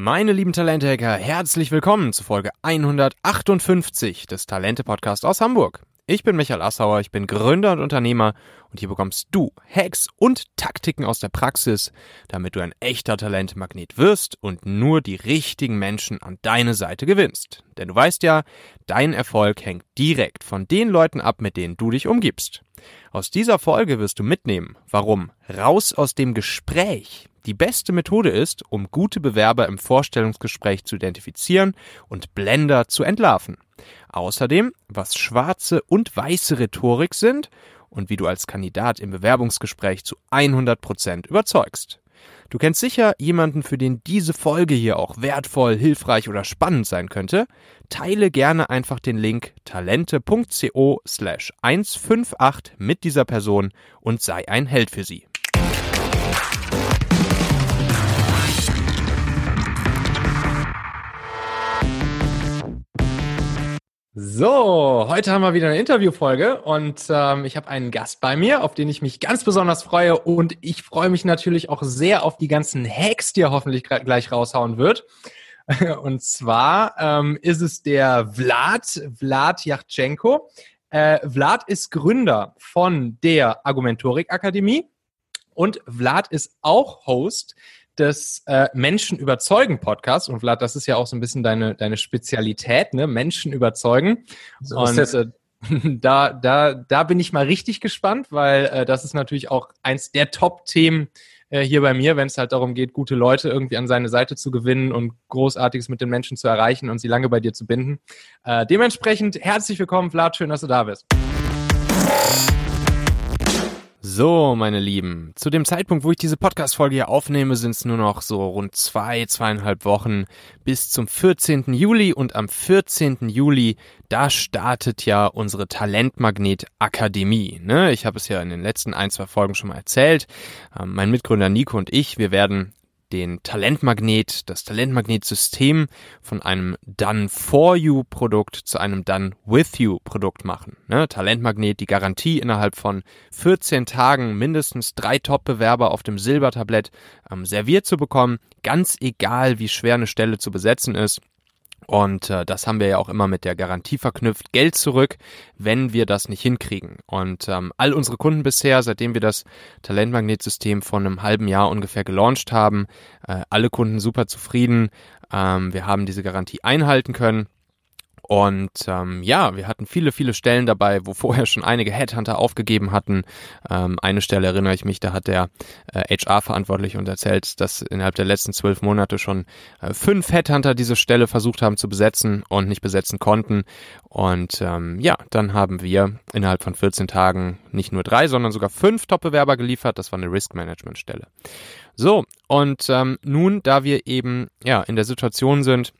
Meine lieben Talente-Hacker, herzlich willkommen zu Folge 158 des Talente-Podcasts aus Hamburg. Ich bin Michael Assauer, ich bin Gründer und Unternehmer und hier bekommst du Hacks und Taktiken aus der Praxis, damit du ein echter Talentmagnet wirst und nur die richtigen Menschen an deine Seite gewinnst. Denn du weißt ja, dein Erfolg hängt direkt von den Leuten ab, mit denen du dich umgibst. Aus dieser Folge wirst du mitnehmen, warum raus aus dem Gespräch die beste Methode ist, um gute Bewerber im Vorstellungsgespräch zu identifizieren und Blender zu entlarven. Außerdem, was schwarze und weiße Rhetorik sind und wie du als Kandidat im Bewerbungsgespräch zu 100 Prozent überzeugst. Du kennst sicher jemanden, für den diese Folge hier auch wertvoll, hilfreich oder spannend sein könnte. Teile gerne einfach den Link talente.co slash 158 mit dieser Person und sei ein Held für sie. So, heute haben wir wieder eine Interviewfolge und ähm, ich habe einen Gast bei mir, auf den ich mich ganz besonders freue und ich freue mich natürlich auch sehr auf die ganzen Hacks, die er hoffentlich gleich raushauen wird. Und zwar ähm, ist es der Vlad, Vlad Yachtschenko. Äh, Vlad ist Gründer von der Argumentorik Akademie und Vlad ist auch Host des äh, Menschen überzeugen Podcast. Und Vlad, das ist ja auch so ein bisschen deine, deine Spezialität, ne? Menschen überzeugen. So und äh, da, da, da bin ich mal richtig gespannt, weil äh, das ist natürlich auch eins der Top-Themen äh, hier bei mir, wenn es halt darum geht, gute Leute irgendwie an seine Seite zu gewinnen und Großartiges mit den Menschen zu erreichen und sie lange bei dir zu binden. Äh, dementsprechend herzlich willkommen, Vlad, schön, dass du da bist. So, meine Lieben, zu dem Zeitpunkt, wo ich diese Podcast-Folge hier aufnehme, sind es nur noch so rund zwei, zweieinhalb Wochen bis zum 14. Juli und am 14. Juli, da startet ja unsere Talentmagnet-Akademie. Ne? Ich habe es ja in den letzten ein, zwei Folgen schon mal erzählt. Ähm, mein Mitgründer Nico und ich, wir werden den Talentmagnet, das Talentmagnet-System von einem Done for You Produkt zu einem Done with You Produkt machen. Ne? Talentmagnet, die Garantie innerhalb von 14 Tagen mindestens drei Top-Bewerber auf dem Silbertablett ähm, serviert zu bekommen, ganz egal wie schwer eine Stelle zu besetzen ist. Und äh, das haben wir ja auch immer mit der Garantie verknüpft. Geld zurück, wenn wir das nicht hinkriegen. Und ähm, all unsere Kunden bisher, seitdem wir das Talentmagnetsystem vor einem halben Jahr ungefähr gelauncht haben, äh, alle Kunden super zufrieden. Ähm, wir haben diese Garantie einhalten können. Und ähm, ja, wir hatten viele, viele Stellen dabei, wo vorher schon einige Headhunter aufgegeben hatten. Ähm, eine Stelle erinnere ich mich, da hat der äh, HR-Verantwortliche und erzählt, dass innerhalb der letzten zwölf Monate schon äh, fünf Headhunter diese Stelle versucht haben zu besetzen und nicht besetzen konnten. Und ähm, ja, dann haben wir innerhalb von 14 Tagen nicht nur drei, sondern sogar fünf Top-Bewerber geliefert. Das war eine Risk-Management-Stelle. So, und ähm, nun, da wir eben ja in der Situation sind,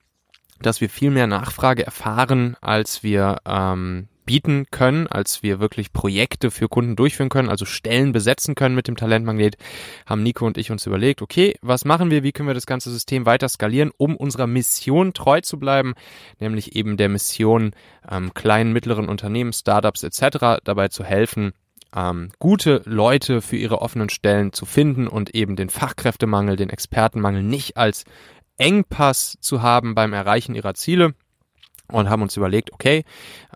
dass wir viel mehr Nachfrage erfahren, als wir ähm, bieten können, als wir wirklich Projekte für Kunden durchführen können, also Stellen besetzen können mit dem Talentmagnet, haben Nico und ich uns überlegt, okay, was machen wir, wie können wir das ganze System weiter skalieren, um unserer Mission treu zu bleiben, nämlich eben der Mission ähm, kleinen, mittleren Unternehmen, Startups etc. dabei zu helfen, ähm, gute Leute für ihre offenen Stellen zu finden und eben den Fachkräftemangel, den Expertenmangel nicht als Engpass zu haben beim Erreichen ihrer Ziele und haben uns überlegt, okay,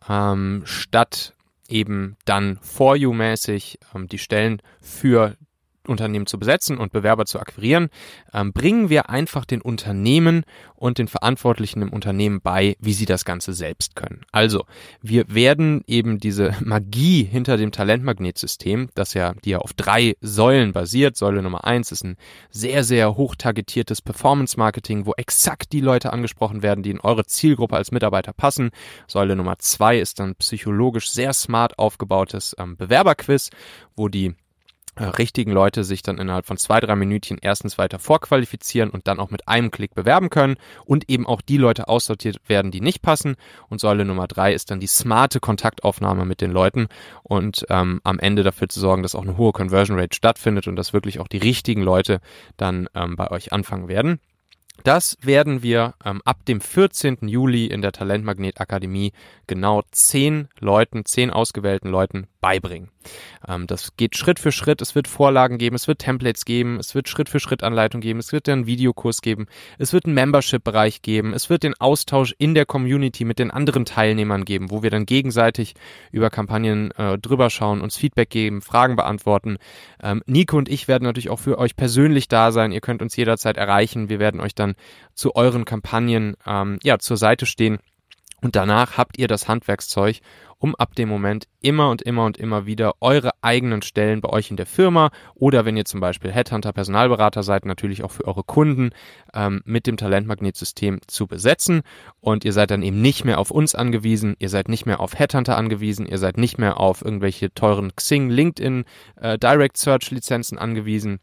ähm, statt eben dann for you mäßig ähm, die Stellen für Unternehmen zu besetzen und Bewerber zu akquirieren, ähm, bringen wir einfach den Unternehmen und den Verantwortlichen im Unternehmen bei, wie sie das Ganze selbst können. Also, wir werden eben diese Magie hinter dem Talentmagnetsystem, das ja, die ja auf drei Säulen basiert. Säule Nummer eins ist ein sehr, sehr hoch Performance Marketing, wo exakt die Leute angesprochen werden, die in eure Zielgruppe als Mitarbeiter passen. Säule Nummer zwei ist dann psychologisch sehr smart aufgebautes ähm, Bewerberquiz, wo die richtigen Leute sich dann innerhalb von zwei, drei Minütchen erstens weiter vorqualifizieren und dann auch mit einem Klick bewerben können und eben auch die Leute aussortiert werden, die nicht passen. Und Säule Nummer drei ist dann die smarte Kontaktaufnahme mit den Leuten und ähm, am Ende dafür zu sorgen, dass auch eine hohe Conversion Rate stattfindet und dass wirklich auch die richtigen Leute dann ähm, bei euch anfangen werden. Das werden wir ähm, ab dem 14. Juli in der Talentmagnet Akademie genau zehn Leuten, zehn ausgewählten Leuten beibringen. Ähm, das geht Schritt für Schritt. Es wird Vorlagen geben, es wird Templates geben, es wird Schritt für Schritt Anleitung geben, es wird einen Videokurs geben, es wird einen Membership-Bereich geben, es wird den Austausch in der Community mit den anderen Teilnehmern geben, wo wir dann gegenseitig über Kampagnen äh, drüber schauen, uns Feedback geben, Fragen beantworten. Ähm, Nico und ich werden natürlich auch für euch persönlich da sein. Ihr könnt uns jederzeit erreichen. Wir werden euch dann zu euren Kampagnen ähm, ja zur Seite stehen. Und danach habt ihr das Handwerkszeug, um ab dem Moment immer und immer und immer wieder eure eigenen Stellen bei euch in der Firma oder wenn ihr zum Beispiel Headhunter, Personalberater seid, natürlich auch für eure Kunden ähm, mit dem Talentmagnetsystem zu besetzen. Und ihr seid dann eben nicht mehr auf uns angewiesen, ihr seid nicht mehr auf Headhunter angewiesen, ihr seid nicht mehr auf irgendwelche teuren Xing, LinkedIn, äh, Direct Search Lizenzen angewiesen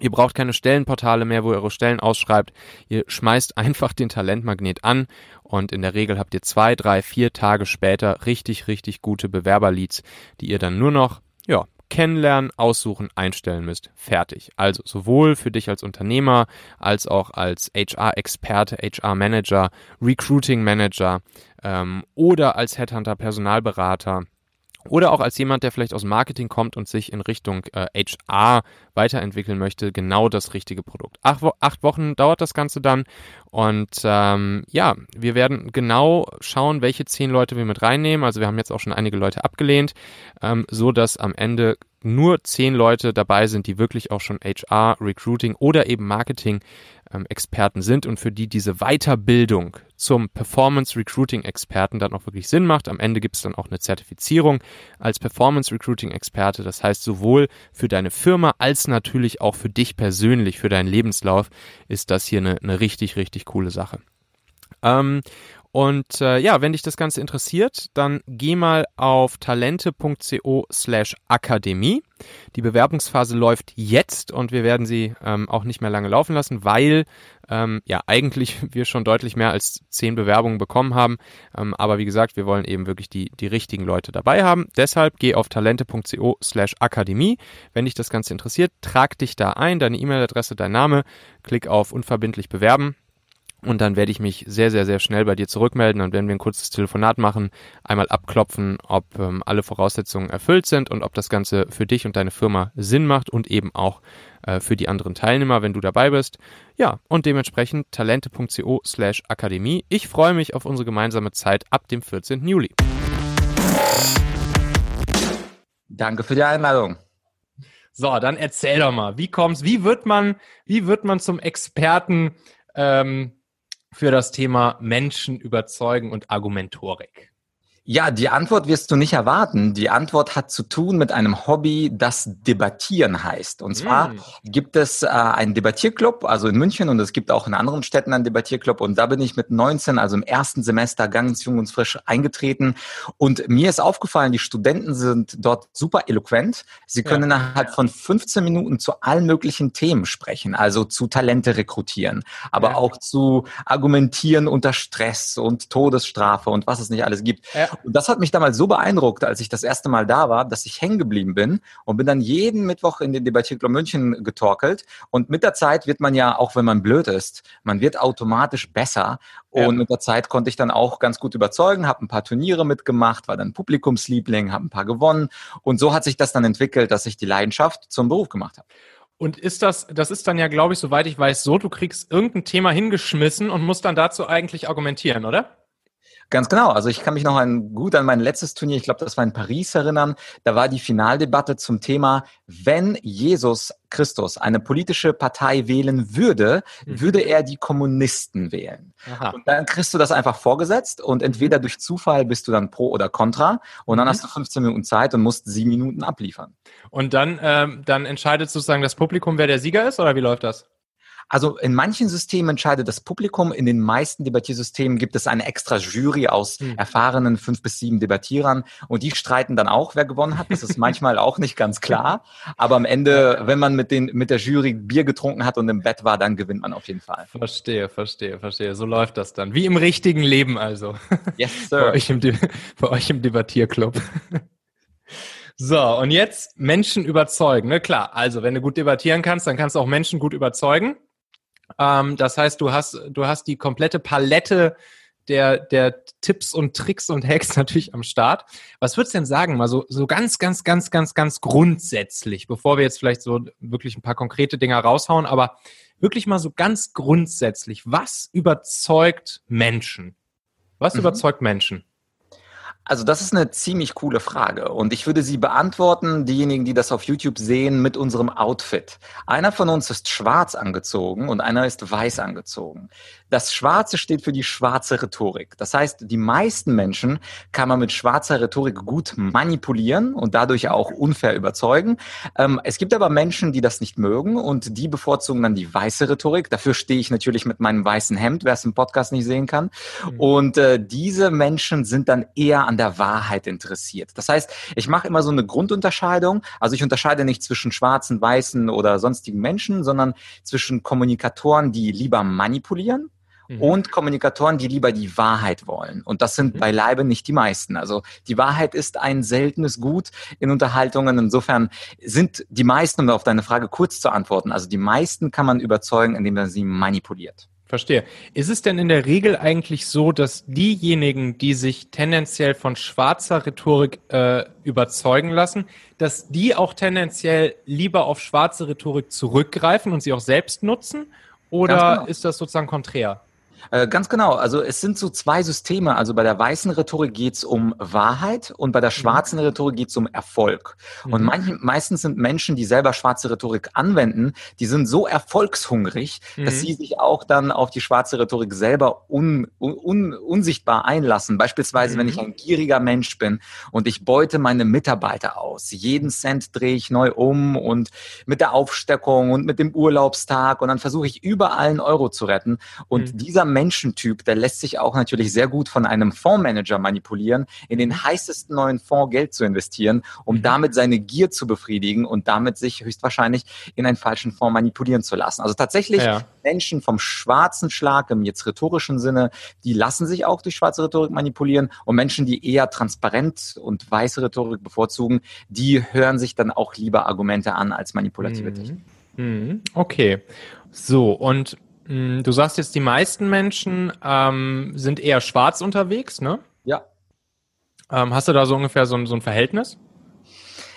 Ihr braucht keine Stellenportale mehr, wo ihr eure Stellen ausschreibt. Ihr schmeißt einfach den Talentmagnet an und in der Regel habt ihr zwei, drei, vier Tage später richtig, richtig gute Bewerberleads, die ihr dann nur noch, ja, kennenlernen, aussuchen, einstellen müsst. Fertig. Also sowohl für dich als Unternehmer als auch als HR-Experte, HR-Manager, Recruiting-Manager ähm, oder als Headhunter-Personalberater oder auch als jemand, der vielleicht aus Marketing kommt und sich in Richtung äh, HR weiterentwickeln möchte, genau das richtige Produkt. Acht, acht Wochen dauert das Ganze dann und ähm, ja, wir werden genau schauen, welche zehn Leute wir mit reinnehmen. Also wir haben jetzt auch schon einige Leute abgelehnt, ähm, so dass am Ende nur zehn Leute dabei sind, die wirklich auch schon HR, Recruiting oder eben Marketing ähm, Experten sind und für die diese Weiterbildung zum Performance Recruiting Experten dann auch wirklich Sinn macht. Am Ende gibt es dann auch eine Zertifizierung als Performance Recruiting Experte. Das heißt, sowohl für deine Firma als natürlich auch für dich persönlich, für deinen Lebenslauf ist das hier eine, eine richtig, richtig coole Sache. Ähm, und äh, ja, wenn dich das Ganze interessiert, dann geh mal auf talente.co slash akademie. Die Bewerbungsphase läuft jetzt und wir werden sie ähm, auch nicht mehr lange laufen lassen, weil ähm, ja eigentlich wir schon deutlich mehr als zehn Bewerbungen bekommen haben. Ähm, aber wie gesagt, wir wollen eben wirklich die, die richtigen Leute dabei haben. Deshalb geh auf talente.co slash akademie. Wenn dich das Ganze interessiert, trag dich da ein, deine E-Mail-Adresse, dein Name, klick auf unverbindlich bewerben und dann werde ich mich sehr, sehr, sehr schnell bei dir zurückmelden. Dann werden wir ein kurzes Telefonat machen, einmal abklopfen, ob ähm, alle Voraussetzungen erfüllt sind und ob das Ganze für dich und deine Firma Sinn macht und eben auch äh, für die anderen Teilnehmer, wenn du dabei bist. Ja, und dementsprechend talente.co slash Akademie. Ich freue mich auf unsere gemeinsame Zeit ab dem 14. Juli. Danke für die Einladung. So, dann erzähl doch mal, wie kommst, wie wird man, wie wird man zum Experten ähm, für das Thema Menschen überzeugen und Argumentorik? Ja, die Antwort wirst du nicht erwarten. Die Antwort hat zu tun mit einem Hobby, das Debattieren heißt. Und zwar mm. gibt es äh, einen Debattierclub, also in München und es gibt auch in anderen Städten einen Debattierclub. Und da bin ich mit 19, also im ersten Semester, ganz jung und frisch eingetreten. Und mir ist aufgefallen, die Studenten sind dort super eloquent. Sie können ja. innerhalb von 15 Minuten zu allen möglichen Themen sprechen, also zu Talente rekrutieren, aber ja. auch zu argumentieren unter Stress und Todesstrafe und was es nicht alles gibt. Ja. Und das hat mich damals so beeindruckt, als ich das erste Mal da war, dass ich hängen geblieben bin und bin dann jeden Mittwoch in den Debattierclub München getorkelt. Und mit der Zeit wird man ja, auch wenn man blöd ist, man wird automatisch besser. Und ja. mit der Zeit konnte ich dann auch ganz gut überzeugen, habe ein paar Turniere mitgemacht, war dann Publikumsliebling, habe ein paar gewonnen. Und so hat sich das dann entwickelt, dass ich die Leidenschaft zum Beruf gemacht habe. Und ist das, das ist dann ja, glaube ich, soweit ich weiß, so, du kriegst irgendein Thema hingeschmissen und musst dann dazu eigentlich argumentieren, oder? Ganz genau. Also ich kann mich noch an, gut an mein letztes Turnier, ich glaube, das war in Paris erinnern. Da war die Finaldebatte zum Thema, wenn Jesus Christus eine politische Partei wählen würde, mhm. würde er die Kommunisten wählen. Aha. Und dann kriegst du das einfach vorgesetzt und entweder durch Zufall bist du dann pro oder contra und dann mhm. hast du 15 Minuten Zeit und musst sieben Minuten abliefern. Und dann, ähm, dann entscheidet sozusagen das Publikum, wer der Sieger ist oder wie läuft das? Also in manchen Systemen entscheidet das Publikum, in den meisten Debattiersystemen gibt es eine extra Jury aus hm. erfahrenen fünf bis sieben Debattierern und die streiten dann auch, wer gewonnen hat. Das ist manchmal auch nicht ganz klar. Aber am Ende, wenn man mit, den, mit der Jury Bier getrunken hat und im Bett war, dann gewinnt man auf jeden Fall. Verstehe, verstehe, verstehe. So läuft das dann. Wie im richtigen Leben also. Yes, sir. bei, euch im, bei euch im Debattierclub. So, und jetzt Menschen überzeugen. Ne? Klar, also wenn du gut debattieren kannst, dann kannst du auch Menschen gut überzeugen. Ähm, das heißt, du hast, du hast die komplette Palette der, der Tipps und Tricks und Hacks natürlich am Start. Was würdest du denn sagen, mal so, so ganz, ganz, ganz, ganz, ganz grundsätzlich, bevor wir jetzt vielleicht so wirklich ein paar konkrete Dinge raushauen, aber wirklich mal so ganz grundsätzlich, was überzeugt Menschen? Was mhm. überzeugt Menschen? Also das ist eine ziemlich coole Frage und ich würde sie beantworten, diejenigen, die das auf YouTube sehen, mit unserem Outfit. Einer von uns ist schwarz angezogen und einer ist weiß angezogen. Das Schwarze steht für die schwarze Rhetorik. Das heißt, die meisten Menschen kann man mit schwarzer Rhetorik gut manipulieren und dadurch auch unfair überzeugen. Ähm, es gibt aber Menschen, die das nicht mögen und die bevorzugen dann die weiße Rhetorik. Dafür stehe ich natürlich mit meinem weißen Hemd, wer es im Podcast nicht sehen kann. Mhm. Und äh, diese Menschen sind dann eher an der Wahrheit interessiert. Das heißt, ich mache immer so eine Grundunterscheidung. Also ich unterscheide nicht zwischen schwarzen, weißen oder sonstigen Menschen, sondern zwischen Kommunikatoren, die lieber manipulieren mhm. und Kommunikatoren, die lieber die Wahrheit wollen. Und das sind mhm. beileibe nicht die meisten. Also die Wahrheit ist ein seltenes Gut in Unterhaltungen. Insofern sind die meisten, um auf deine Frage kurz zu antworten, also die meisten kann man überzeugen, indem man sie manipuliert. Verstehe. Ist es denn in der Regel eigentlich so, dass diejenigen, die sich tendenziell von schwarzer Rhetorik äh, überzeugen lassen, dass die auch tendenziell lieber auf schwarze Rhetorik zurückgreifen und sie auch selbst nutzen? Oder genau. ist das sozusagen konträr? Äh, ganz genau. Also es sind so zwei Systeme. Also bei der weißen Rhetorik geht es um Wahrheit und bei der mhm. schwarzen Rhetorik geht es um Erfolg. Mhm. Und manch, meistens sind Menschen, die selber schwarze Rhetorik anwenden, die sind so erfolgshungrig, mhm. dass sie sich auch dann auf die schwarze Rhetorik selber un, un, unsichtbar einlassen. Beispielsweise, mhm. wenn ich mhm. ein gieriger Mensch bin und ich beute meine Mitarbeiter aus. Jeden Cent drehe ich neu um und mit der Aufsteckung und mit dem Urlaubstag und dann versuche ich überall einen Euro zu retten. Und mhm. dieser Menschentyp, der lässt sich auch natürlich sehr gut von einem Fondsmanager manipulieren, in den heißesten neuen Fonds Geld zu investieren, um mhm. damit seine Gier zu befriedigen und damit sich höchstwahrscheinlich in einen falschen Fonds manipulieren zu lassen. Also tatsächlich ja. Menschen vom schwarzen Schlag im jetzt rhetorischen Sinne, die lassen sich auch durch schwarze Rhetorik manipulieren und Menschen, die eher transparent und weiße Rhetorik bevorzugen, die hören sich dann auch lieber Argumente an als manipulative mhm. Technik. Mhm. Okay. So, und du sagst jetzt, die meisten Menschen ähm, sind eher schwarz unterwegs, ne? Ja. Ähm, hast du da so ungefähr so, so ein Verhältnis?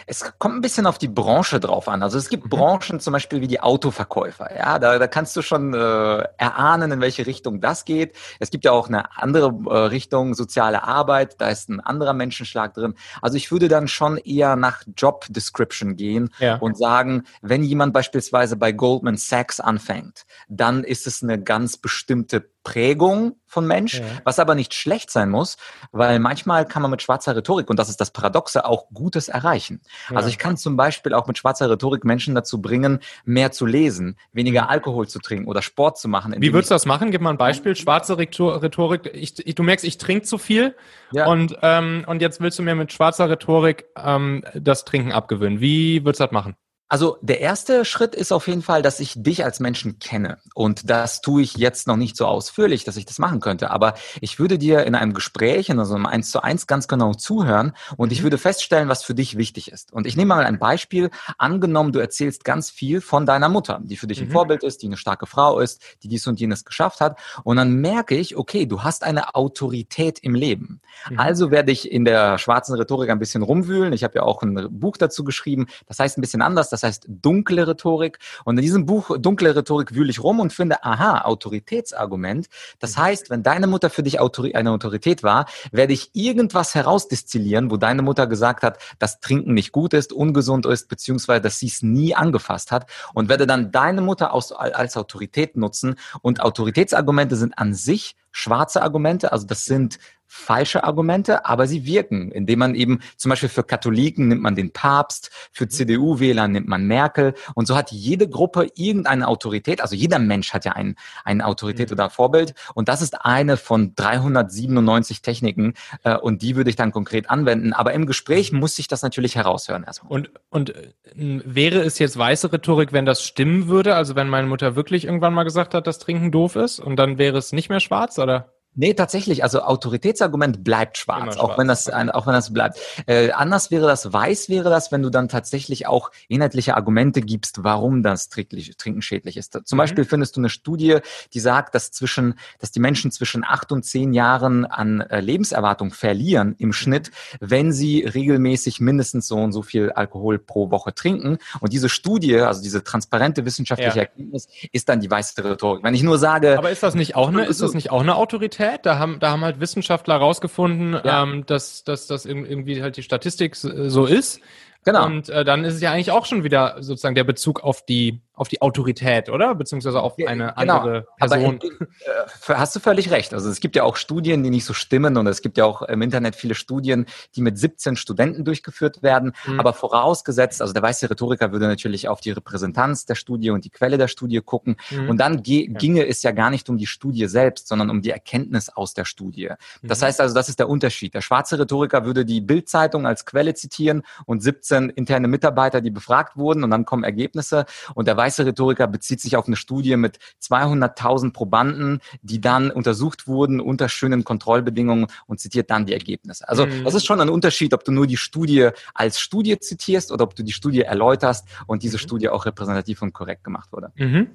Es kommt ein bisschen auf die Branche drauf an. Also es gibt mhm. Branchen zum Beispiel wie die Autoverkäufer. Ja, da, da kannst du schon äh, erahnen, in welche Richtung das geht. Es gibt ja auch eine andere äh, Richtung, soziale Arbeit. Da ist ein anderer Menschenschlag drin. Also ich würde dann schon eher nach Job Description gehen ja. und sagen, wenn jemand beispielsweise bei Goldman Sachs anfängt, dann ist es eine ganz bestimmte Prägung von Mensch, ja. was aber nicht schlecht sein muss, weil manchmal kann man mit schwarzer Rhetorik, und das ist das Paradoxe, auch Gutes erreichen. Ja. Also ich kann zum Beispiel auch mit schwarzer Rhetorik Menschen dazu bringen, mehr zu lesen, weniger mhm. Alkohol zu trinken oder Sport zu machen. Wie würdest du das machen? Gib mal ein Beispiel. Schwarze Rhetorik, ich, ich, du merkst, ich trinke zu viel ja. und, ähm, und jetzt willst du mir mit schwarzer Rhetorik ähm, das Trinken abgewöhnen. Wie würdest du das machen? Also der erste Schritt ist auf jeden Fall, dass ich dich als Menschen kenne. Und das tue ich jetzt noch nicht so ausführlich, dass ich das machen könnte. Aber ich würde dir in einem Gespräch, in so einem Eins zu eins ganz genau zuhören und ich mhm. würde feststellen, was für dich wichtig ist. Und ich nehme mal ein Beispiel. Angenommen, du erzählst ganz viel von deiner Mutter, die für dich ein mhm. Vorbild ist, die eine starke Frau ist, die dies und jenes geschafft hat. Und dann merke ich, okay, du hast eine Autorität im Leben. Mhm. Also werde ich in der schwarzen Rhetorik ein bisschen rumwühlen. Ich habe ja auch ein Buch dazu geschrieben. Das heißt ein bisschen anders das heißt dunkle Rhetorik. Und in diesem Buch Dunkle Rhetorik wühle ich rum und finde, aha, Autoritätsargument. Das mhm. heißt, wenn deine Mutter für dich eine Autorität war, werde ich irgendwas herausdestillieren, wo deine Mutter gesagt hat, dass Trinken nicht gut ist, ungesund ist, beziehungsweise dass sie es nie angefasst hat und werde dann deine Mutter als, als Autorität nutzen. Und Autoritätsargumente sind an sich schwarze Argumente, also das sind falsche Argumente, aber sie wirken, indem man eben zum Beispiel für Katholiken nimmt man den Papst, für mhm. CDU-Wähler nimmt man Merkel und so hat jede Gruppe irgendeine Autorität, also jeder Mensch hat ja ein, eine Autorität mhm. oder Vorbild und das ist eine von 397 Techniken äh, und die würde ich dann konkret anwenden, aber im Gespräch mhm. muss ich das natürlich heraushören erstmal. Und, und äh, wäre es jetzt weiße Rhetorik, wenn das stimmen würde, also wenn meine Mutter wirklich irgendwann mal gesagt hat, dass Trinken doof ist und dann wäre es nicht mehr schwarz, oder? Nee, tatsächlich. Also Autoritätsargument bleibt schwarz, schwarz. auch wenn das auch wenn das bleibt. Äh, anders wäre das, weiß wäre das, wenn du dann tatsächlich auch inhaltliche Argumente gibst, warum das Trinken schädlich ist. Zum mhm. Beispiel findest du eine Studie, die sagt, dass zwischen, dass die Menschen zwischen acht und zehn Jahren an äh, Lebenserwartung verlieren im Schnitt, wenn sie regelmäßig mindestens so und so viel Alkohol pro Woche trinken. Und diese Studie, also diese transparente wissenschaftliche ja. Erkenntnis, ist dann die weiße Rhetorik. Wenn ich nur sage, aber ist das nicht auch eine, ist das nicht auch eine Autorität? Realität. Da haben, da haben halt Wissenschaftler herausgefunden, ja. ähm, dass, dass das irgendwie halt die Statistik so ist. Genau. Und äh, dann ist es ja eigentlich auch schon wieder sozusagen der Bezug auf die auf die Autorität, oder? Beziehungsweise auf eine genau. andere Person. Aber, äh, hast du völlig recht. Also es gibt ja auch Studien, die nicht so stimmen und es gibt ja auch im Internet viele Studien, die mit 17 Studenten durchgeführt werden. Mhm. Aber vorausgesetzt, also der weiße Rhetoriker würde natürlich auf die Repräsentanz der Studie und die Quelle der Studie gucken. Mhm. Und dann ja. ginge es ja gar nicht um die Studie selbst, sondern um die Erkenntnis aus der Studie. Das mhm. heißt also, das ist der Unterschied. Der schwarze Rhetoriker würde die Bildzeitung als Quelle zitieren und 17 interne Mitarbeiter, die befragt wurden und dann kommen Ergebnisse. Und der weiße weiße Rhetoriker bezieht sich auf eine Studie mit 200.000 Probanden, die dann untersucht wurden unter schönen Kontrollbedingungen und zitiert dann die Ergebnisse. Also mhm. das ist schon ein Unterschied, ob du nur die Studie als Studie zitierst oder ob du die Studie erläuterst und diese mhm. Studie auch repräsentativ und korrekt gemacht wurde. Mhm.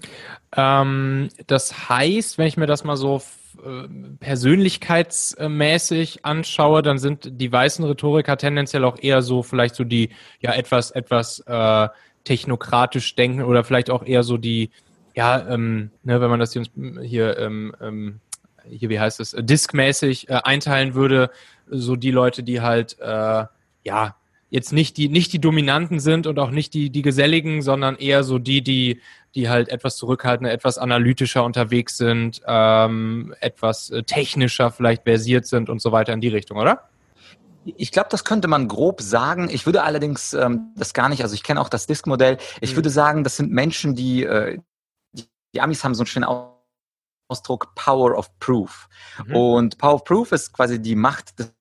Ähm, das heißt, wenn ich mir das mal so äh, persönlichkeitsmäßig anschaue, dann sind die weißen Rhetoriker tendenziell auch eher so vielleicht so die ja etwas etwas äh, technokratisch denken oder vielleicht auch eher so die, ja, ähm, ne, wenn man das hier, hier, ähm, ähm, hier wie heißt es, diskmäßig äh, einteilen würde, so die Leute, die halt, äh, ja, jetzt nicht die, nicht die Dominanten sind und auch nicht die, die Geselligen, sondern eher so die, die, die halt etwas zurückhaltender, etwas analytischer unterwegs sind, ähm, etwas äh, technischer vielleicht versiert sind und so weiter in die Richtung, oder? Ich glaube, das könnte man grob sagen. Ich würde allerdings ähm, das gar nicht, also ich kenne auch das Disk-Modell. Ich mhm. würde sagen, das sind Menschen, die, äh, die, die Amis haben so einen schönen Ausdruck Power of Proof. Mhm. Und Power of Proof ist quasi die Macht des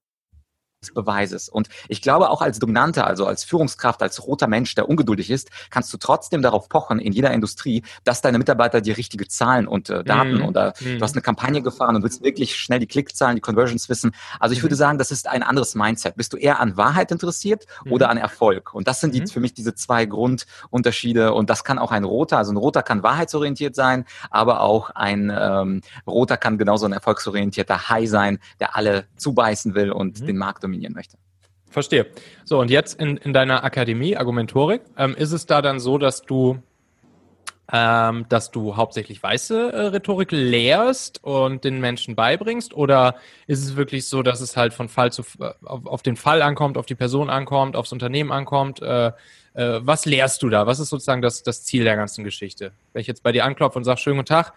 des Beweises. Und ich glaube, auch als Dominante, also als Führungskraft, als roter Mensch, der ungeduldig ist, kannst du trotzdem darauf pochen, in jeder Industrie, dass deine Mitarbeiter die richtige Zahlen und äh, Daten mm. oder mm. du hast eine Kampagne gefahren und willst wirklich schnell die Klickzahlen, die Conversions wissen. Also ich mm. würde sagen, das ist ein anderes Mindset. Bist du eher an Wahrheit interessiert oder an Erfolg? Und das sind die, mhm. für mich diese zwei Grundunterschiede. Und das kann auch ein roter, also ein roter kann wahrheitsorientiert sein, aber auch ein ähm, roter kann genauso ein erfolgsorientierter High sein, der alle zubeißen will und mhm. den Markt dominiert dominieren möchte. Verstehe. So, und jetzt in, in deiner Akademie, Argumentorik, ähm, ist es da dann so, dass du, ähm, dass du hauptsächlich weiße äh, Rhetorik lehrst und den Menschen beibringst? Oder ist es wirklich so, dass es halt von Fall zu äh, auf, auf den Fall ankommt, auf die Person ankommt, aufs Unternehmen ankommt? Äh, äh, was lehrst du da? Was ist sozusagen das, das Ziel der ganzen Geschichte? Wenn ich jetzt bei dir anklopfe und sage, schönen guten Tag,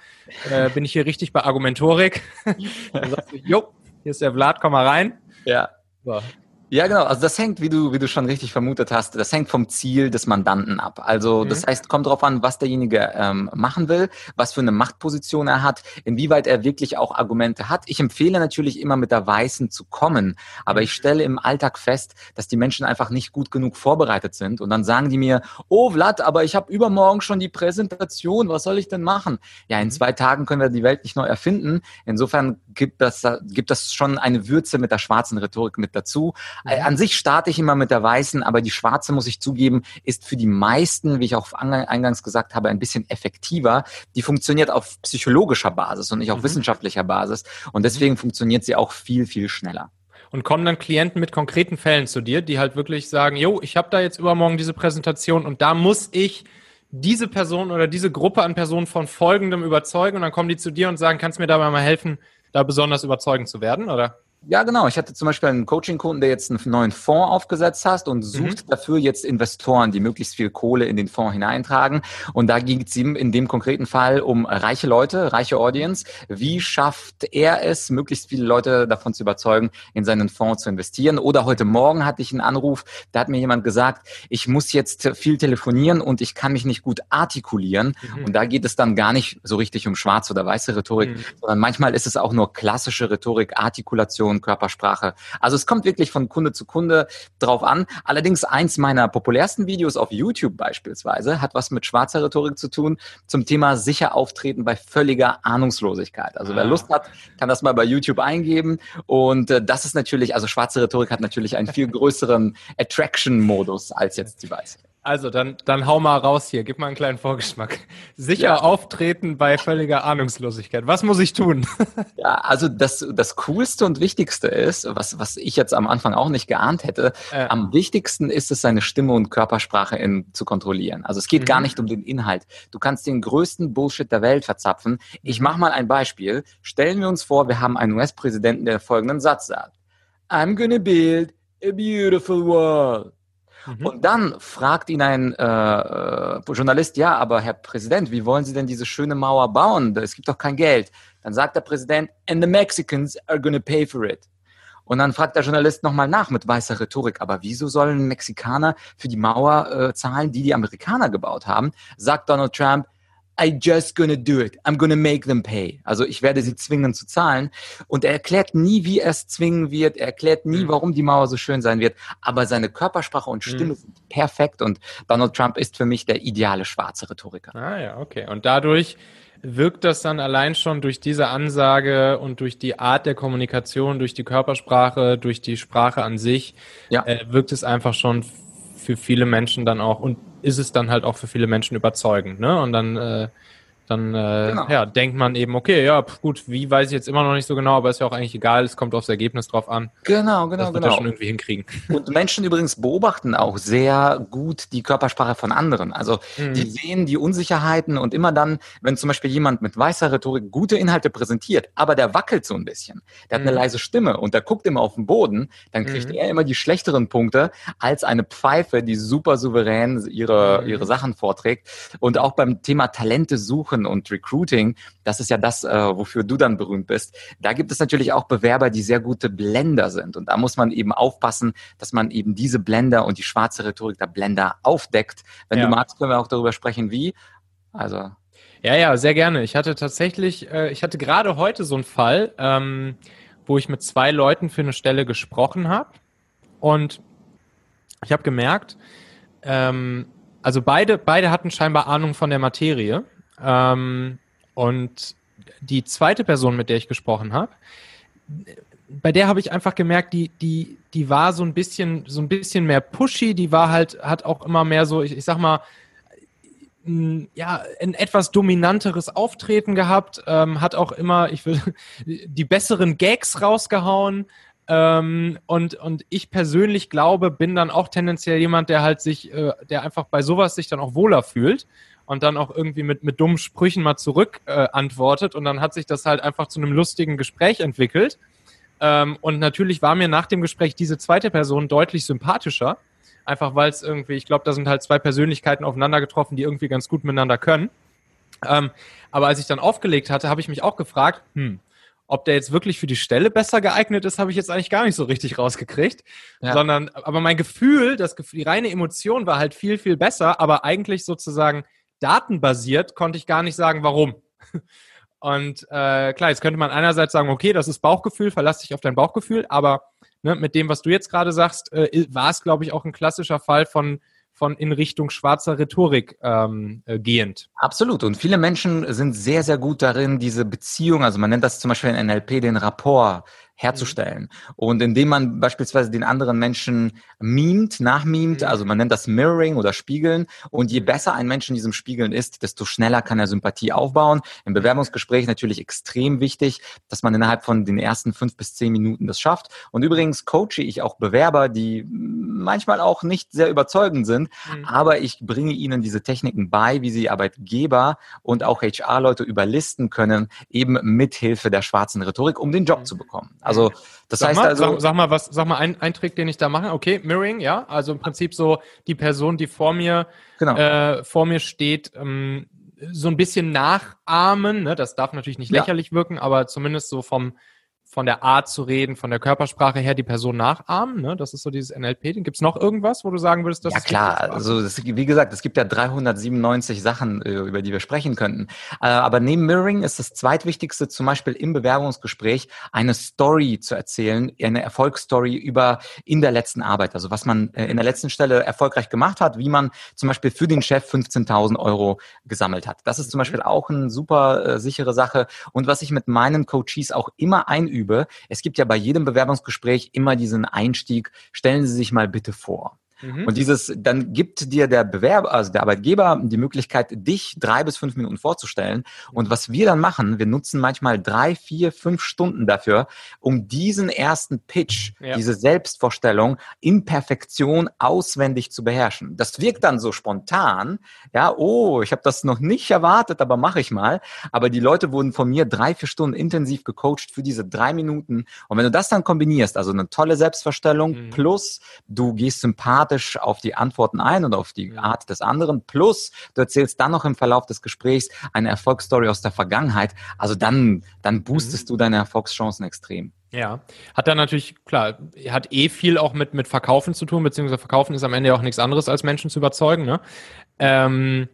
äh, bin ich hier richtig bei Argumentorik? dann sagst du, jo, hier ist der Vlad, komm mal rein. Ja. So. Ja, genau. Also das hängt, wie du, wie du schon richtig vermutet hast, das hängt vom Ziel des Mandanten ab. Also mhm. das heißt, kommt darauf an, was derjenige ähm, machen will, was für eine Machtposition er hat, inwieweit er wirklich auch Argumente hat. Ich empfehle natürlich immer mit der Weißen zu kommen, aber ich stelle im Alltag fest, dass die Menschen einfach nicht gut genug vorbereitet sind und dann sagen die mir, oh Vlad, aber ich habe übermorgen schon die Präsentation, was soll ich denn machen? Ja, in mhm. zwei Tagen können wir die Welt nicht neu erfinden. Insofern gibt das, gibt das schon eine Würze mit der schwarzen Rhetorik mit dazu. Äh, an sich starte ich immer mit der weißen, aber die schwarze, muss ich zugeben, ist für die meisten, wie ich auch eingangs gesagt habe, ein bisschen effektiver. Die funktioniert auf psychologischer Basis und nicht auf mhm. wissenschaftlicher Basis. Und deswegen mhm. funktioniert sie auch viel, viel schneller. Und kommen dann Klienten mit konkreten Fällen zu dir, die halt wirklich sagen, jo, ich habe da jetzt übermorgen diese Präsentation und da muss ich diese Person oder diese Gruppe an Personen von Folgendem überzeugen und dann kommen die zu dir und sagen, kannst du mir dabei mal helfen, da besonders überzeugend zu werden, oder? Ja, genau. Ich hatte zum Beispiel einen Coaching-Kunden, der jetzt einen neuen Fonds aufgesetzt hat und sucht mhm. dafür jetzt Investoren, die möglichst viel Kohle in den Fonds hineintragen. Und da ging es ihm in dem konkreten Fall um reiche Leute, reiche Audience. Wie schafft er es, möglichst viele Leute davon zu überzeugen, in seinen Fonds zu investieren? Oder heute Morgen hatte ich einen Anruf, da hat mir jemand gesagt, ich muss jetzt viel telefonieren und ich kann mich nicht gut artikulieren. Mhm. Und da geht es dann gar nicht so richtig um schwarze oder weiße Rhetorik, mhm. sondern manchmal ist es auch nur klassische Rhetorik, Artikulation Intonation, Körpersprache. Also es kommt wirklich von Kunde zu Kunde drauf an. Allerdings eins meiner populärsten Videos auf YouTube beispielsweise hat was mit schwarzer Rhetorik zu tun zum Thema sicher auftreten bei völliger Ahnungslosigkeit. Also wer ah. Lust hat, kann das mal bei YouTube eingeben. Und äh, das ist natürlich, also schwarze Rhetorik hat natürlich einen viel größeren Attraction-Modus als jetzt die weiße. Also, dann, dann hau mal raus hier, gib mal einen kleinen Vorgeschmack. Sicher ja. auftreten bei völliger Ahnungslosigkeit. Was muss ich tun? Ja, also das, das Coolste und Wichtigste ist, was, was ich jetzt am Anfang auch nicht geahnt hätte, äh. am wichtigsten ist es, seine Stimme und Körpersprache in, zu kontrollieren. Also es geht mhm. gar nicht um den Inhalt. Du kannst den größten Bullshit der Welt verzapfen. Ich mache mal ein Beispiel. Stellen wir uns vor, wir haben einen US-Präsidenten, der folgenden Satz sagt. I'm gonna build a beautiful world. Mhm. Und dann fragt ihn ein äh, äh, Journalist, ja, aber Herr Präsident, wie wollen Sie denn diese schöne Mauer bauen? Es gibt doch kein Geld. Dann sagt der Präsident, and the Mexicans are gonna pay for it. Und dann fragt der Journalist nochmal nach mit weißer Rhetorik, aber wieso sollen Mexikaner für die Mauer äh, zahlen, die die Amerikaner gebaut haben? Sagt Donald Trump, I just gonna do it. I'm gonna make them pay. Also ich werde sie zwingen zu zahlen. Und er erklärt nie, wie er es zwingen wird. Er erklärt nie, mhm. warum die Mauer so schön sein wird. Aber seine Körpersprache und Stimme mhm. sind perfekt. Und Donald Trump ist für mich der ideale schwarze Rhetoriker. Ah ja, okay. Und dadurch wirkt das dann allein schon durch diese Ansage und durch die Art der Kommunikation, durch die Körpersprache, durch die Sprache an sich, ja. äh, wirkt es einfach schon für viele Menschen dann auch und ist es dann halt auch für viele Menschen überzeugend, ne? Und dann äh, dann äh, genau. ja, denkt man eben, okay, ja, gut, wie weiß ich jetzt immer noch nicht so genau, aber ist ja auch eigentlich egal, es kommt aufs Ergebnis drauf an. Genau, genau, das wird genau. schon irgendwie hinkriegen. Und Menschen übrigens beobachten auch sehr gut die Körpersprache von anderen. Also mhm. die sehen die Unsicherheiten und immer dann, wenn zum Beispiel jemand mit weißer Rhetorik gute Inhalte präsentiert, aber der wackelt so ein bisschen, der hat mhm. eine leise Stimme und der guckt immer auf den Boden, dann kriegt mhm. er immer die schlechteren Punkte als eine Pfeife, die super souverän ihre, mhm. ihre Sachen vorträgt. Und auch beim Thema Talente suchen Suchen und Recruiting, das ist ja das, äh, wofür du dann berühmt bist. Da gibt es natürlich auch Bewerber, die sehr gute Blender sind. Und da muss man eben aufpassen, dass man eben diese Blender und die schwarze Rhetorik der Blender aufdeckt. Wenn ja. du magst, können wir auch darüber sprechen, wie. Also. Ja, ja, sehr gerne. Ich hatte tatsächlich, äh, ich hatte gerade heute so einen Fall, ähm, wo ich mit zwei Leuten für eine Stelle gesprochen habe. Und ich habe gemerkt, ähm, also beide, beide hatten scheinbar Ahnung von der Materie. Ähm, und die zweite Person, mit der ich gesprochen habe, bei der habe ich einfach gemerkt, die, die, die war so ein bisschen, so ein bisschen mehr pushy, die war halt, hat auch immer mehr so, ich, ich sag mal, ja, ein etwas dominanteres Auftreten gehabt, ähm, hat auch immer, ich will, die besseren Gags rausgehauen. Ähm, und, und ich persönlich glaube, bin dann auch tendenziell jemand, der halt sich, äh, der einfach bei sowas sich dann auch wohler fühlt und dann auch irgendwie mit, mit dummen Sprüchen mal zurück äh, antwortet und dann hat sich das halt einfach zu einem lustigen Gespräch entwickelt. Ähm, und natürlich war mir nach dem Gespräch diese zweite Person deutlich sympathischer, einfach weil es irgendwie, ich glaube, da sind halt zwei Persönlichkeiten aufeinander getroffen, die irgendwie ganz gut miteinander können. Ähm, aber als ich dann aufgelegt hatte, habe ich mich auch gefragt, hm, ob der jetzt wirklich für die Stelle besser geeignet ist, habe ich jetzt eigentlich gar nicht so richtig rausgekriegt. Ja. Sondern, aber mein Gefühl, das Gefühl, die reine Emotion war halt viel, viel besser, aber eigentlich sozusagen datenbasiert konnte ich gar nicht sagen, warum. Und äh, klar, jetzt könnte man einerseits sagen, okay, das ist Bauchgefühl, verlass dich auf dein Bauchgefühl, aber ne, mit dem, was du jetzt gerade sagst, äh, war es, glaube ich, auch ein klassischer Fall von von in Richtung schwarzer Rhetorik ähm, äh, gehend. Absolut. Und viele Menschen sind sehr, sehr gut darin, diese Beziehung, also man nennt das zum Beispiel in NLP den Rapport herzustellen. Mhm. Und indem man beispielsweise den anderen Menschen mimt, nachmimt, mhm. also man nennt das Mirroring oder Spiegeln. Und je besser ein Mensch in diesem Spiegeln ist, desto schneller kann er Sympathie aufbauen. Im Bewerbungsgespräch natürlich extrem wichtig, dass man innerhalb von den ersten fünf bis zehn Minuten das schafft. Und übrigens coache ich auch Bewerber, die manchmal auch nicht sehr überzeugend sind, mhm. aber ich bringe ihnen diese Techniken bei, wie sie Arbeitgeber und auch HR-Leute überlisten können, eben mithilfe der schwarzen Rhetorik, um den Job mhm. zu bekommen. Also das sag heißt mal, also. Sag, sag, mal, was, sag mal ein, ein Trick, den ich da mache. Okay, Mirroring, ja. Also im Prinzip so die Person, die vor mir, genau. äh, vor mir steht, ähm, so ein bisschen nachahmen. Ne? Das darf natürlich nicht lächerlich ja. wirken, aber zumindest so vom von der Art zu reden, von der Körpersprache her die Person nachahmen. Ne? Das ist so dieses NLP. Gibt es noch irgendwas, wo du sagen würdest, dass Ja klar, also das, wie gesagt, es gibt ja 397 Sachen, äh, über die wir sprechen könnten. Äh, aber neben Mirroring ist das zweitwichtigste zum Beispiel im Bewerbungsgespräch eine Story zu erzählen, eine Erfolgsstory über in der letzten Arbeit. Also was man äh, in der letzten Stelle erfolgreich gemacht hat, wie man zum Beispiel für den Chef 15.000 Euro gesammelt hat. Das ist zum mhm. Beispiel auch eine super sichere Sache. Und was ich mit meinen Coaches auch immer einübe, übe. Es gibt ja bei jedem Bewerbungsgespräch immer diesen Einstieg, stellen Sie sich mal bitte vor. Mhm. Und dieses, dann gibt dir der Bewerber, also der Arbeitgeber, die Möglichkeit, dich drei bis fünf Minuten vorzustellen. Und was wir dann machen, wir nutzen manchmal drei, vier, fünf Stunden dafür, um diesen ersten Pitch, ja. diese Selbstvorstellung in Perfektion auswendig zu beherrschen. Das wirkt dann so spontan, ja, oh, ich habe das noch nicht erwartet, aber mache ich mal. Aber die Leute wurden von mir drei, vier Stunden intensiv gecoacht für diese drei Minuten. Und wenn du das dann kombinierst, also eine tolle Selbstvorstellung mhm. plus du gehst sympathisch systematisch auf die Antworten ein und auf die Art des anderen. Plus, du erzählst dann noch im Verlauf des Gesprächs eine Erfolgsstory aus der Vergangenheit. Also dann, dann boostest mhm. du deine Erfolgschancen extrem. Ja, hat dann natürlich, klar, hat eh viel auch mit, mit Verkaufen zu tun, beziehungsweise Verkaufen ist am Ende auch nichts anderes, als Menschen zu überzeugen. Ne? Ähm,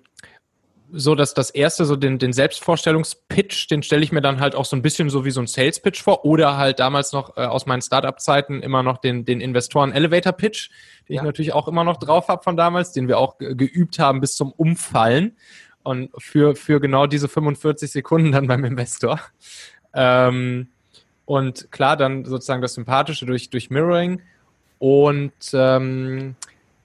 so, dass das erste, so den, den Selbstvorstellungspitch, den stelle ich mir dann halt auch so ein bisschen so wie so ein Sales-Pitch vor oder halt damals noch äh, aus meinen Startup-Zeiten immer noch den, den Investoren-Elevator-Pitch, den ja. ich natürlich auch immer noch drauf habe von damals, den wir auch geübt haben bis zum Umfallen und für, für genau diese 45 Sekunden dann beim Investor. Ähm, und klar, dann sozusagen das Sympathische durch, durch Mirroring und ähm,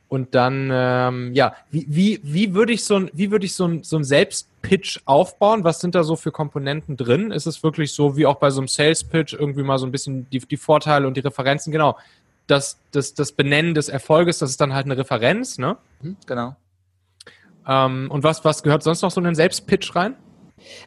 und dann, ähm, ja, wie, wie, wie würde ich so ein, wie würde ich so ein, so ein Selbstpitch aufbauen? Was sind da so für Komponenten drin? Ist es wirklich so wie auch bei so einem Sales-Pitch irgendwie mal so ein bisschen die, die Vorteile und die Referenzen? Genau. Das, das, das Benennen des Erfolges, das ist dann halt eine Referenz, ne? Mhm, genau. Ähm, und was, was gehört sonst noch so in den Selbstpitch rein?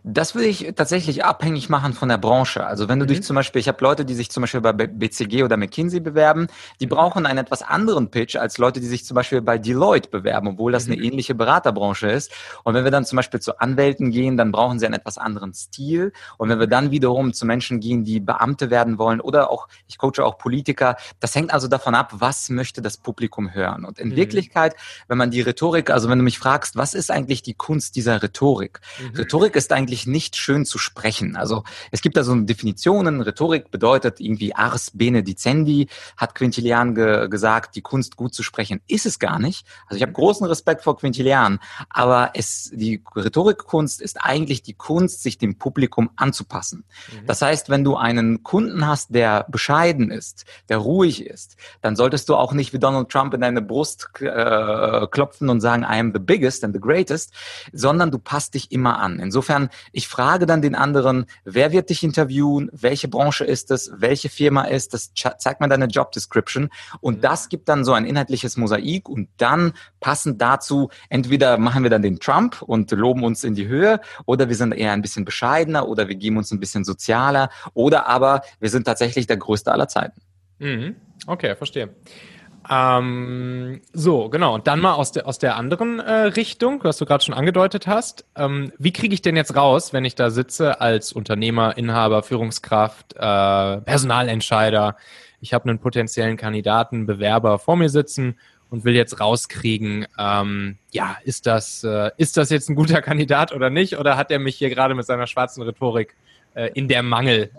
Das würde ich tatsächlich abhängig machen von der Branche. Also wenn du mhm. dich zum Beispiel, ich habe Leute, die sich zum Beispiel bei BCG oder McKinsey bewerben, die mhm. brauchen einen etwas anderen Pitch als Leute, die sich zum Beispiel bei Deloitte bewerben, obwohl das mhm. eine ähnliche Beraterbranche ist. Und wenn wir dann zum Beispiel zu Anwälten gehen, dann brauchen sie einen etwas anderen Stil. Und wenn wir dann wiederum zu Menschen gehen, die Beamte werden wollen oder auch, ich coache auch Politiker, das hängt also davon ab, was möchte das Publikum hören. Und in mhm. Wirklichkeit, wenn man die Rhetorik, also wenn du mich fragst, was ist eigentlich die Kunst dieser Rhetorik? Mhm. Rhetorik ist eigentlich nicht schön zu sprechen. Also es gibt da so Definitionen. Rhetorik bedeutet irgendwie ars benedicendi, hat Quintilian ge gesagt, die Kunst gut zu sprechen. Ist es gar nicht. Also ich habe großen Respekt vor Quintilian, aber es, die Rhetorikkunst ist eigentlich die Kunst, sich dem Publikum anzupassen. Mhm. Das heißt, wenn du einen Kunden hast, der bescheiden ist, der ruhig ist, dann solltest du auch nicht wie Donald Trump in deine Brust äh, klopfen und sagen, I am the biggest and the greatest, sondern du passt dich immer an. Insofern Insofern, ich frage dann den anderen, wer wird dich interviewen, welche Branche ist es, welche Firma ist das, zeig mir deine Job Description und mhm. das gibt dann so ein inhaltliches Mosaik und dann passend dazu, entweder machen wir dann den Trump und loben uns in die Höhe oder wir sind eher ein bisschen bescheidener oder wir geben uns ein bisschen sozialer oder aber wir sind tatsächlich der größte aller Zeiten. Mhm. Okay, verstehe. Ähm, so, genau. Und dann mal aus der, aus der anderen äh, Richtung, was du gerade schon angedeutet hast. Ähm, wie kriege ich denn jetzt raus, wenn ich da sitze als Unternehmer, Inhaber, Führungskraft, äh, Personalentscheider? Ich habe einen potenziellen Kandidaten, Bewerber vor mir sitzen und will jetzt rauskriegen, ähm, ja, ist das, äh, ist das jetzt ein guter Kandidat oder nicht? Oder hat er mich hier gerade mit seiner schwarzen Rhetorik äh, in der Mangel?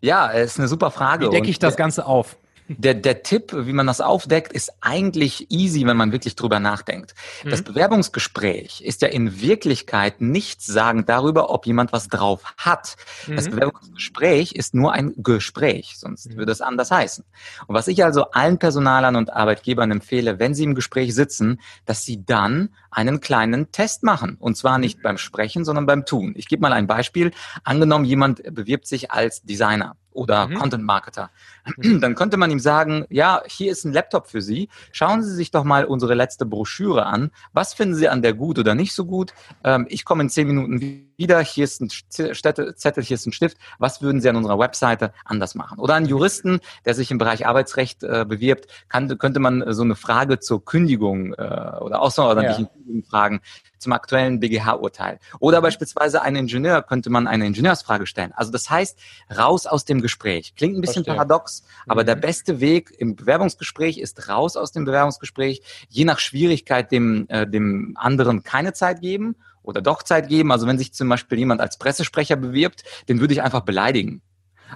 Ja, ist eine super Frage. Wie decke ich das Ganze auf? Der, der Tipp, wie man das aufdeckt, ist eigentlich easy, wenn man wirklich drüber nachdenkt. Mhm. Das Bewerbungsgespräch ist ja in Wirklichkeit nichts sagen darüber, ob jemand was drauf hat. Mhm. Das Bewerbungsgespräch ist nur ein Gespräch, sonst mhm. würde es anders heißen. Und was ich also allen Personalern und Arbeitgebern empfehle, wenn sie im Gespräch sitzen, dass sie dann einen kleinen Test machen. Und zwar nicht mhm. beim Sprechen, sondern beim Tun. Ich gebe mal ein Beispiel. Angenommen, jemand bewirbt sich als Designer oder mhm. Content Marketer. Mhm. Dann könnte man ihm sagen, ja, hier ist ein Laptop für Sie. Schauen Sie sich doch mal unsere letzte Broschüre an. Was finden Sie an der gut oder nicht so gut? Ähm, ich komme in zehn Minuten wieder. Hier ist ein Zettel, hier ist ein Stift. Was würden Sie an unserer Webseite anders machen? Oder ein Juristen, der sich im Bereich Arbeitsrecht äh, bewirbt, kann, könnte man so eine Frage zur Kündigung äh, oder Außerordentlichen ja. Kündigung fragen zum aktuellen BGH-Urteil. Oder mhm. beispielsweise ein Ingenieur könnte man eine Ingenieursfrage stellen. Also das heißt, raus aus dem Gespräch. Klingt ein bisschen Verstehe. paradox, aber mhm. der beste Weg im Bewerbungsgespräch ist raus aus dem Bewerbungsgespräch, je nach Schwierigkeit dem, äh, dem anderen keine Zeit geben oder doch Zeit geben. Also wenn sich zum Beispiel jemand als Pressesprecher bewirbt, den würde ich einfach beleidigen.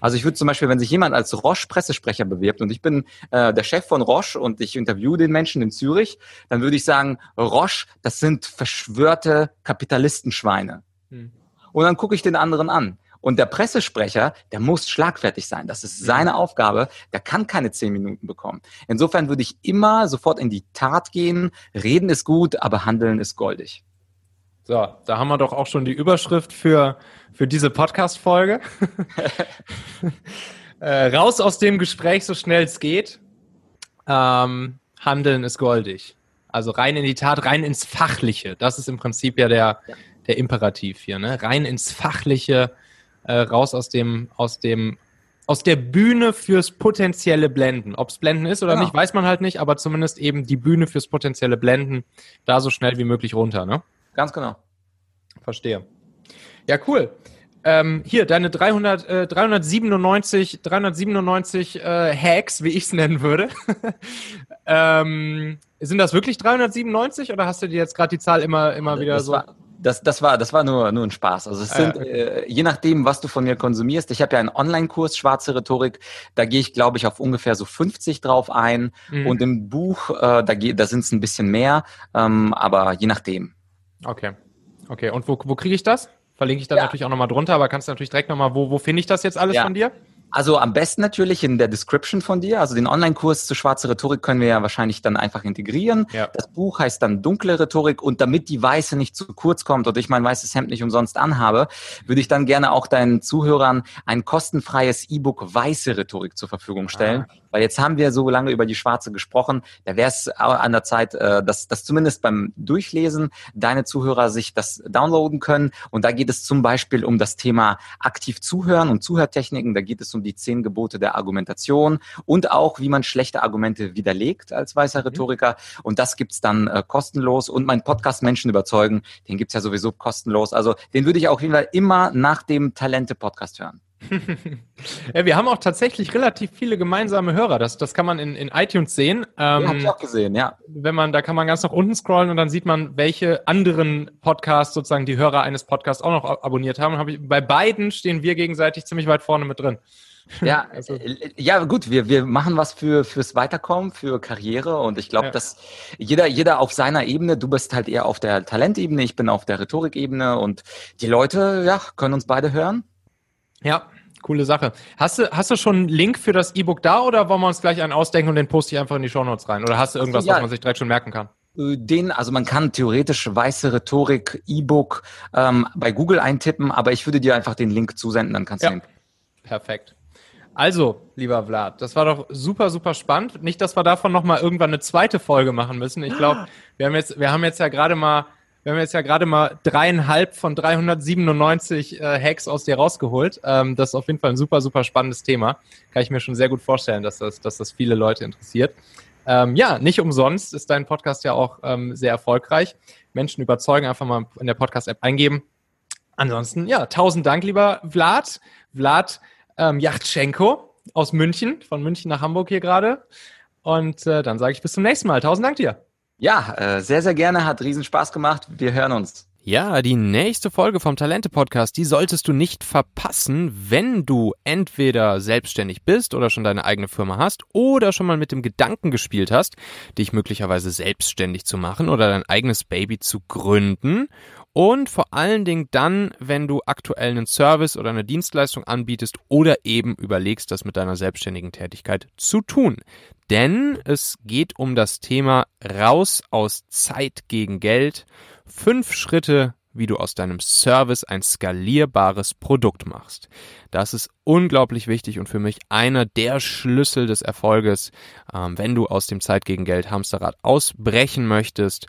Also ich würde zum Beispiel, wenn sich jemand als Roche-Pressesprecher bewirbt und ich bin äh, der Chef von Roche und ich interviewe den Menschen in Zürich, dann würde ich sagen, Roche, das sind verschwörte Kapitalistenschweine. Hm. Und dann gucke ich den anderen an. Und der Pressesprecher, der muss schlagfertig sein. Das ist seine Aufgabe. Der kann keine zehn Minuten bekommen. Insofern würde ich immer sofort in die Tat gehen. Reden ist gut, aber handeln ist goldig. So, da haben wir doch auch schon die Überschrift für, für diese Podcast-Folge. äh, raus aus dem Gespräch, so schnell es geht. Ähm, Handeln ist goldig. Also rein in die Tat, rein ins Fachliche. Das ist im Prinzip ja der, der Imperativ hier. Ne? Rein ins Fachliche, äh, raus aus dem, aus dem, aus der Bühne fürs potenzielle Blenden. Ob es Blenden ist oder ja. nicht, weiß man halt nicht, aber zumindest eben die Bühne fürs potenzielle Blenden da so schnell wie möglich runter. Ne? Ganz genau. Verstehe. Ja, cool. Ähm, hier, deine 300, äh, 397, 397 äh, Hacks, wie ich es nennen würde. ähm, sind das wirklich 397 oder hast du dir jetzt gerade die Zahl immer, immer wieder das so? War, das, das war, das war nur, nur ein Spaß. Also es sind, äh, je nachdem, was du von mir konsumierst. Ich habe ja einen Online-Kurs Schwarze Rhetorik. Da gehe ich, glaube ich, auf ungefähr so 50 drauf ein. Mhm. Und im Buch, äh, da, da sind es ein bisschen mehr, ähm, aber je nachdem. Okay. Okay, und wo, wo kriege ich das? Verlinke ich dann ja. natürlich auch nochmal drunter, aber kannst du natürlich direkt nochmal, wo, wo finde ich das jetzt alles ja. von dir? Also am besten natürlich in der Description von dir. Also den Online-Kurs zu schwarze Rhetorik können wir ja wahrscheinlich dann einfach integrieren. Ja. Das Buch heißt dann dunkle Rhetorik und damit die weiße nicht zu kurz kommt oder ich mein weißes Hemd nicht umsonst anhabe, würde ich dann gerne auch deinen Zuhörern ein kostenfreies E-Book weiße Rhetorik zur Verfügung stellen. Ah. Weil jetzt haben wir so lange über die schwarze gesprochen, da wäre es an der Zeit, äh, dass, dass zumindest beim Durchlesen deine Zuhörer sich das downloaden können. Und da geht es zum Beispiel um das Thema aktiv zuhören und Zuhörtechniken. Da geht es um die zehn Gebote der Argumentation und auch, wie man schlechte Argumente widerlegt als weißer mhm. Rhetoriker. Und das gibt's dann äh, kostenlos. Und mein Podcast Menschen überzeugen, den gibt's ja sowieso kostenlos. Also den würde ich auf jeden Fall immer nach dem Talente-Podcast hören. ja, wir haben auch tatsächlich relativ viele gemeinsame Hörer. Das, das kann man in, in iTunes sehen. Ähm, ja, hab ich auch gesehen, ja. Wenn man, da kann man ganz nach unten scrollen und dann sieht man, welche anderen Podcasts sozusagen die Hörer eines Podcasts auch noch abonniert haben. Hab ich, bei beiden stehen wir gegenseitig ziemlich weit vorne mit drin. Ja, also. Äh, ja, gut, wir, wir machen was für, fürs Weiterkommen, für Karriere und ich glaube, ja. dass jeder, jeder auf seiner Ebene, du bist halt eher auf der Talentebene, ich bin auf der Rhetorikebene und die Leute, ja, können uns beide hören. Ja, coole Sache. Hast du, hast du schon einen Link für das E-Book da oder wollen wir uns gleich einen ausdenken und den poste ich einfach in die Show Notes rein? Oder hast du irgendwas, ja. was man sich direkt schon merken kann? Äh, den, also man kann theoretisch weiße Rhetorik E-Book ähm, bei Google eintippen, aber ich würde dir einfach den Link zusenden, dann kannst ja. du den. Perfekt. Also, lieber Vlad, das war doch super, super spannend. Nicht, dass wir davon nochmal irgendwann eine zweite Folge machen müssen. Ich glaube, wir haben jetzt, wir haben jetzt ja gerade mal wir haben jetzt ja gerade mal dreieinhalb von 397 äh, Hacks aus dir rausgeholt. Ähm, das ist auf jeden Fall ein super, super spannendes Thema. Kann ich mir schon sehr gut vorstellen, dass das, dass das viele Leute interessiert. Ähm, ja, nicht umsonst ist dein Podcast ja auch ähm, sehr erfolgreich. Menschen überzeugen, einfach mal in der Podcast-App eingeben. Ansonsten, ja, tausend Dank, lieber Vlad. Vlad ähm, Yachtschenko aus München, von München nach Hamburg hier gerade. Und äh, dann sage ich bis zum nächsten Mal. Tausend Dank dir. Ja, äh, sehr, sehr gerne. Hat riesen Spaß gemacht. Wir hören uns. Ja, die nächste Folge vom Talente Podcast, die solltest du nicht verpassen, wenn du entweder selbstständig bist oder schon deine eigene Firma hast oder schon mal mit dem Gedanken gespielt hast, dich möglicherweise selbstständig zu machen oder dein eigenes Baby zu gründen und vor allen Dingen dann, wenn du aktuell einen Service oder eine Dienstleistung anbietest oder eben überlegst, das mit deiner selbstständigen Tätigkeit zu tun. Denn es geht um das Thema raus aus Zeit gegen Geld. Fünf Schritte, wie du aus deinem Service ein skalierbares Produkt machst. Das ist unglaublich wichtig und für mich einer der Schlüssel des Erfolges, ähm, wenn du aus dem Zeit gegen Geld Hamsterrad ausbrechen möchtest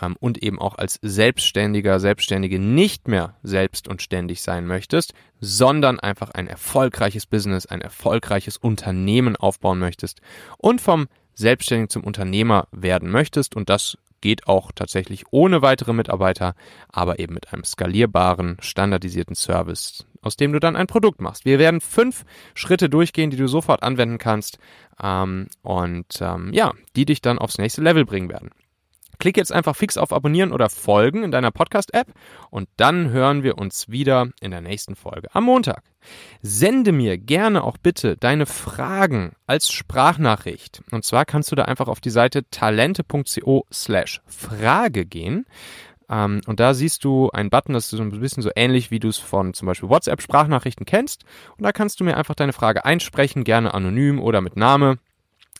ähm, und eben auch als Selbstständiger, Selbstständige nicht mehr selbst und ständig sein möchtest, sondern einfach ein erfolgreiches Business, ein erfolgreiches Unternehmen aufbauen möchtest und vom Selbstständigen zum Unternehmer werden möchtest und das geht auch tatsächlich ohne weitere Mitarbeiter, aber eben mit einem skalierbaren, standardisierten Service, aus dem du dann ein Produkt machst. Wir werden fünf Schritte durchgehen, die du sofort anwenden kannst ähm, und ähm, ja, die dich dann aufs nächste Level bringen werden. Klick jetzt einfach fix auf Abonnieren oder Folgen in deiner Podcast-App und dann hören wir uns wieder in der nächsten Folge am Montag. Sende mir gerne auch bitte deine Fragen als Sprachnachricht. Und zwar kannst du da einfach auf die Seite talente.co slash Frage gehen. Ähm, und da siehst du einen Button, das ist so ein bisschen so ähnlich, wie du es von zum Beispiel WhatsApp-Sprachnachrichten kennst. Und da kannst du mir einfach deine Frage einsprechen, gerne anonym oder mit Name.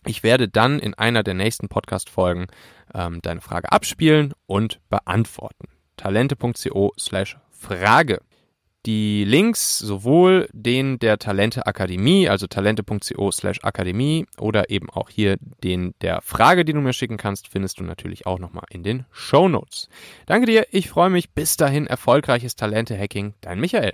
Ich werde dann in einer der nächsten Podcast-Folgen ähm, deine Frage abspielen und beantworten. Talente.co slash Frage. Die Links, sowohl den der Talente Akademie, also talente.co slash Akademie oder eben auch hier den der Frage, die du mir schicken kannst, findest du natürlich auch nochmal in den Show Notes. Danke dir, ich freue mich. Bis dahin erfolgreiches Talente-Hacking. Dein Michael.